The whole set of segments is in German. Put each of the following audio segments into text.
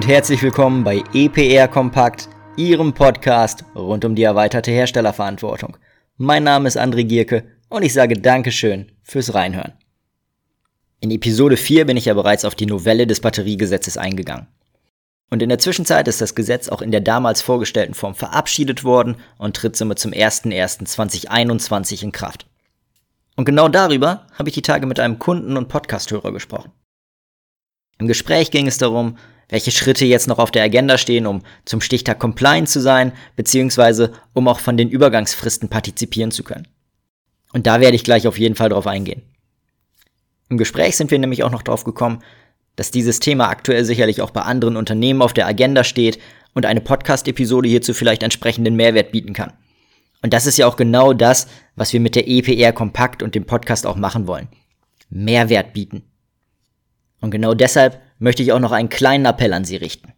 und herzlich willkommen bei EPR Kompakt, Ihrem Podcast rund um die erweiterte Herstellerverantwortung. Mein Name ist André Gierke und ich sage Dankeschön fürs Reinhören. In Episode 4 bin ich ja bereits auf die Novelle des Batteriegesetzes eingegangen. Und in der Zwischenzeit ist das Gesetz auch in der damals vorgestellten Form verabschiedet worden und tritt somit zum 01.01.2021 in Kraft. Und genau darüber habe ich die Tage mit einem Kunden und Podcasthörer gesprochen. Im Gespräch ging es darum, welche Schritte jetzt noch auf der Agenda stehen, um zum Stichtag compliant zu sein, beziehungsweise um auch von den Übergangsfristen partizipieren zu können. Und da werde ich gleich auf jeden Fall drauf eingehen. Im Gespräch sind wir nämlich auch noch drauf gekommen, dass dieses Thema aktuell sicherlich auch bei anderen Unternehmen auf der Agenda steht und eine Podcast-Episode hierzu vielleicht entsprechenden Mehrwert bieten kann. Und das ist ja auch genau das, was wir mit der EPR Kompakt und dem Podcast auch machen wollen. Mehrwert bieten. Und genau deshalb möchte ich auch noch einen kleinen Appell an Sie richten.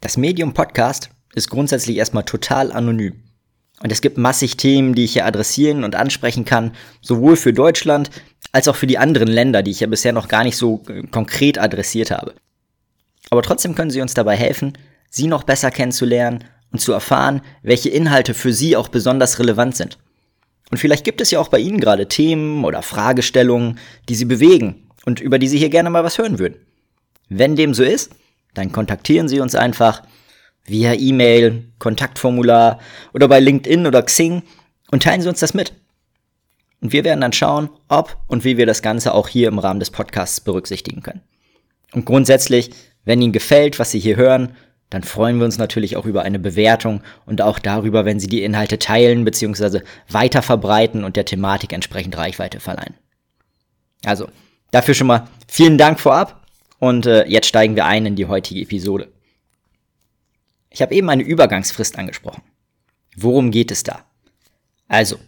Das Medium Podcast ist grundsätzlich erstmal total anonym. Und es gibt massig Themen, die ich hier adressieren und ansprechen kann, sowohl für Deutschland als auch für die anderen Länder, die ich ja bisher noch gar nicht so äh, konkret adressiert habe. Aber trotzdem können Sie uns dabei helfen, Sie noch besser kennenzulernen und zu erfahren, welche Inhalte für Sie auch besonders relevant sind. Und vielleicht gibt es ja auch bei Ihnen gerade Themen oder Fragestellungen, die Sie bewegen und über die Sie hier gerne mal was hören würden. Wenn dem so ist, dann kontaktieren Sie uns einfach via E-Mail, Kontaktformular oder bei LinkedIn oder Xing und teilen Sie uns das mit. Und wir werden dann schauen, ob und wie wir das Ganze auch hier im Rahmen des Podcasts berücksichtigen können. Und grundsätzlich, wenn Ihnen gefällt, was Sie hier hören, dann freuen wir uns natürlich auch über eine Bewertung und auch darüber, wenn Sie die Inhalte teilen bzw. weiter verbreiten und der Thematik entsprechend Reichweite verleihen. Also, Dafür schon mal vielen Dank vorab und äh, jetzt steigen wir ein in die heutige Episode. Ich habe eben eine Übergangsfrist angesprochen. Worum geht es da? Also,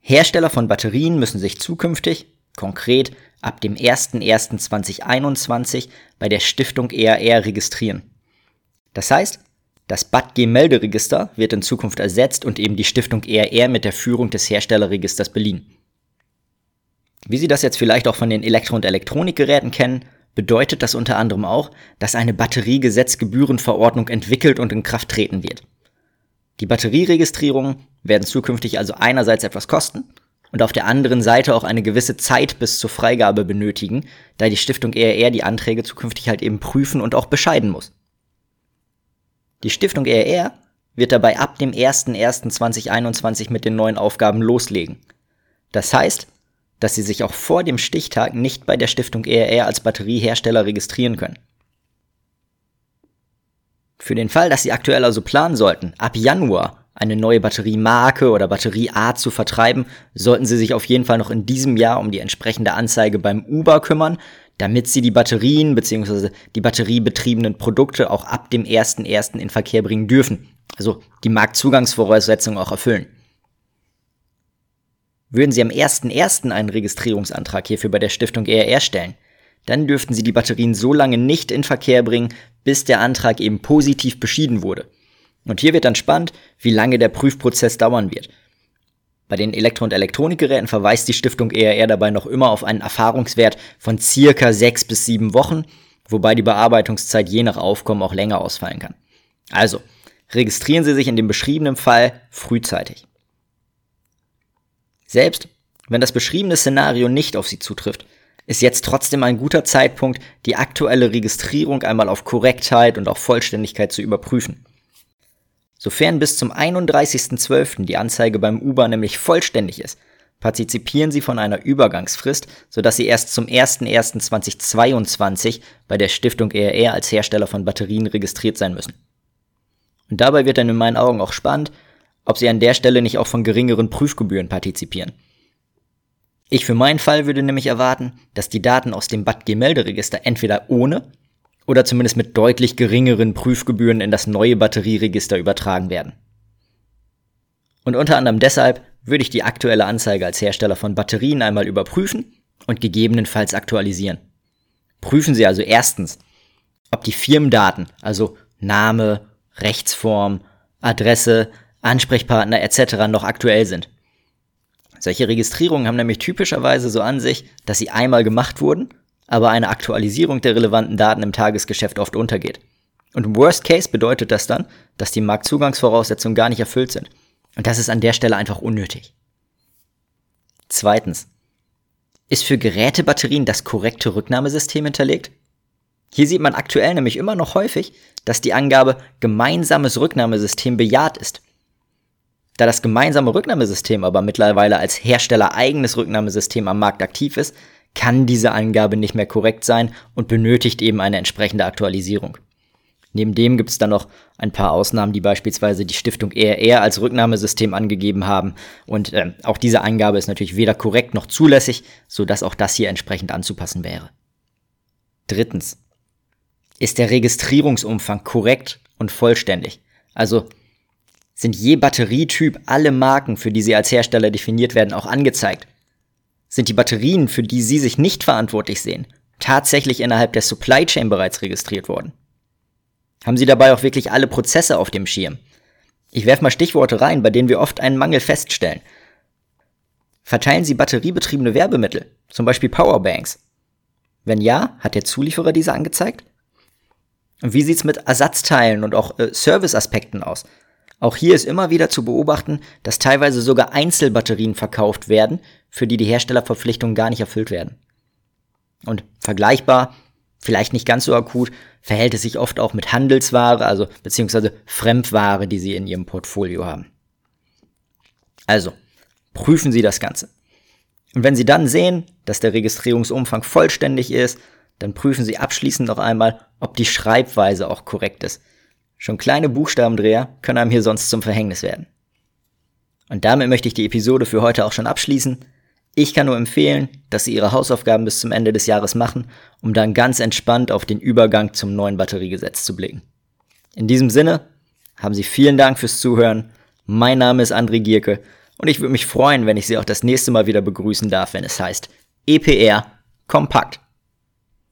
Hersteller von Batterien müssen sich zukünftig, konkret ab dem 01.01.2021, bei der Stiftung ERR registrieren. Das heißt, das BATG-Melderegister wird in Zukunft ersetzt und eben die Stiftung ERR mit der Führung des Herstellerregisters beliehen. Wie Sie das jetzt vielleicht auch von den Elektro- und Elektronikgeräten kennen, bedeutet das unter anderem auch, dass eine Batteriegesetzgebührenverordnung entwickelt und in Kraft treten wird. Die Batterieregistrierungen werden zukünftig also einerseits etwas kosten und auf der anderen Seite auch eine gewisse Zeit bis zur Freigabe benötigen, da die Stiftung ERR die Anträge zukünftig halt eben prüfen und auch bescheiden muss. Die Stiftung ERR wird dabei ab dem 01.01.2021 mit den neuen Aufgaben loslegen. Das heißt, dass sie sich auch vor dem Stichtag nicht bei der Stiftung ERR als Batteriehersteller registrieren können. Für den Fall, dass Sie aktuell also planen sollten, ab Januar eine neue Batteriemarke oder Batterieart zu vertreiben, sollten Sie sich auf jeden Fall noch in diesem Jahr um die entsprechende Anzeige beim Uber kümmern, damit Sie die Batterien bzw. die batteriebetriebenen Produkte auch ab dem 1.1. in Verkehr bringen dürfen. Also die Marktzugangsvoraussetzungen auch erfüllen. Würden Sie am 1.1. einen Registrierungsantrag hierfür bei der Stiftung ERR stellen, dann dürften Sie die Batterien so lange nicht in Verkehr bringen, bis der Antrag eben positiv beschieden wurde. Und hier wird dann spannend, wie lange der Prüfprozess dauern wird. Bei den Elektro- und Elektronikgeräten verweist die Stiftung ERR dabei noch immer auf einen Erfahrungswert von circa sechs bis sieben Wochen, wobei die Bearbeitungszeit je nach Aufkommen auch länger ausfallen kann. Also, registrieren Sie sich in dem beschriebenen Fall frühzeitig. Selbst wenn das beschriebene Szenario nicht auf Sie zutrifft, ist jetzt trotzdem ein guter Zeitpunkt, die aktuelle Registrierung einmal auf Korrektheit und auch Vollständigkeit zu überprüfen. Sofern bis zum 31.12. die Anzeige beim Uber nämlich vollständig ist, partizipieren Sie von einer Übergangsfrist, sodass Sie erst zum 01.01.2022 bei der Stiftung ERR als Hersteller von Batterien registriert sein müssen. Und dabei wird dann in meinen Augen auch spannend, ob sie an der Stelle nicht auch von geringeren Prüfgebühren partizipieren. Ich für meinen Fall würde nämlich erwarten, dass die Daten aus dem BAT-Melderegister entweder ohne oder zumindest mit deutlich geringeren Prüfgebühren in das neue Batterieregister übertragen werden. Und unter anderem deshalb würde ich die aktuelle Anzeige als Hersteller von Batterien einmal überprüfen und gegebenenfalls aktualisieren. Prüfen Sie also erstens, ob die Firmendaten, also Name, Rechtsform, Adresse, Ansprechpartner etc. noch aktuell sind. Solche Registrierungen haben nämlich typischerweise so an sich, dass sie einmal gemacht wurden, aber eine Aktualisierung der relevanten Daten im Tagesgeschäft oft untergeht. Und im Worst Case bedeutet das dann, dass die Marktzugangsvoraussetzungen gar nicht erfüllt sind. Und das ist an der Stelle einfach unnötig. Zweitens. Ist für Gerätebatterien das korrekte Rücknahmesystem hinterlegt? Hier sieht man aktuell nämlich immer noch häufig, dass die Angabe gemeinsames Rücknahmesystem bejaht ist. Da das gemeinsame Rücknahmesystem aber mittlerweile als Hersteller eigenes Rücknahmesystem am Markt aktiv ist, kann diese Angabe nicht mehr korrekt sein und benötigt eben eine entsprechende Aktualisierung. Neben dem gibt es dann noch ein paar Ausnahmen, die beispielsweise die Stiftung ERR als Rücknahmesystem angegeben haben. Und äh, auch diese Angabe ist natürlich weder korrekt noch zulässig, sodass auch das hier entsprechend anzupassen wäre. Drittens. Ist der Registrierungsumfang korrekt und vollständig? Also sind je Batterietyp alle Marken, für die sie als Hersteller definiert werden, auch angezeigt? Sind die Batterien, für die Sie sich nicht verantwortlich sehen, tatsächlich innerhalb der Supply Chain bereits registriert worden? Haben Sie dabei auch wirklich alle Prozesse auf dem Schirm? Ich werfe mal Stichworte rein, bei denen wir oft einen Mangel feststellen. Verteilen Sie batteriebetriebene Werbemittel, zum Beispiel Powerbanks? Wenn ja, hat der Zulieferer diese angezeigt? Und wie sieht's mit Ersatzteilen und auch äh, Serviceaspekten aus? Auch hier ist immer wieder zu beobachten, dass teilweise sogar Einzelbatterien verkauft werden, für die die Herstellerverpflichtungen gar nicht erfüllt werden. Und vergleichbar, vielleicht nicht ganz so akut, verhält es sich oft auch mit Handelsware, also beziehungsweise Fremdware, die Sie in Ihrem Portfolio haben. Also, prüfen Sie das Ganze. Und wenn Sie dann sehen, dass der Registrierungsumfang vollständig ist, dann prüfen Sie abschließend noch einmal, ob die Schreibweise auch korrekt ist. Schon kleine Buchstabendreher können einem hier sonst zum Verhängnis werden. Und damit möchte ich die Episode für heute auch schon abschließen. Ich kann nur empfehlen, dass Sie Ihre Hausaufgaben bis zum Ende des Jahres machen, um dann ganz entspannt auf den Übergang zum neuen Batteriegesetz zu blicken. In diesem Sinne haben Sie vielen Dank fürs Zuhören. Mein Name ist André Gierke und ich würde mich freuen, wenn ich Sie auch das nächste Mal wieder begrüßen darf, wenn es heißt EPR Kompakt.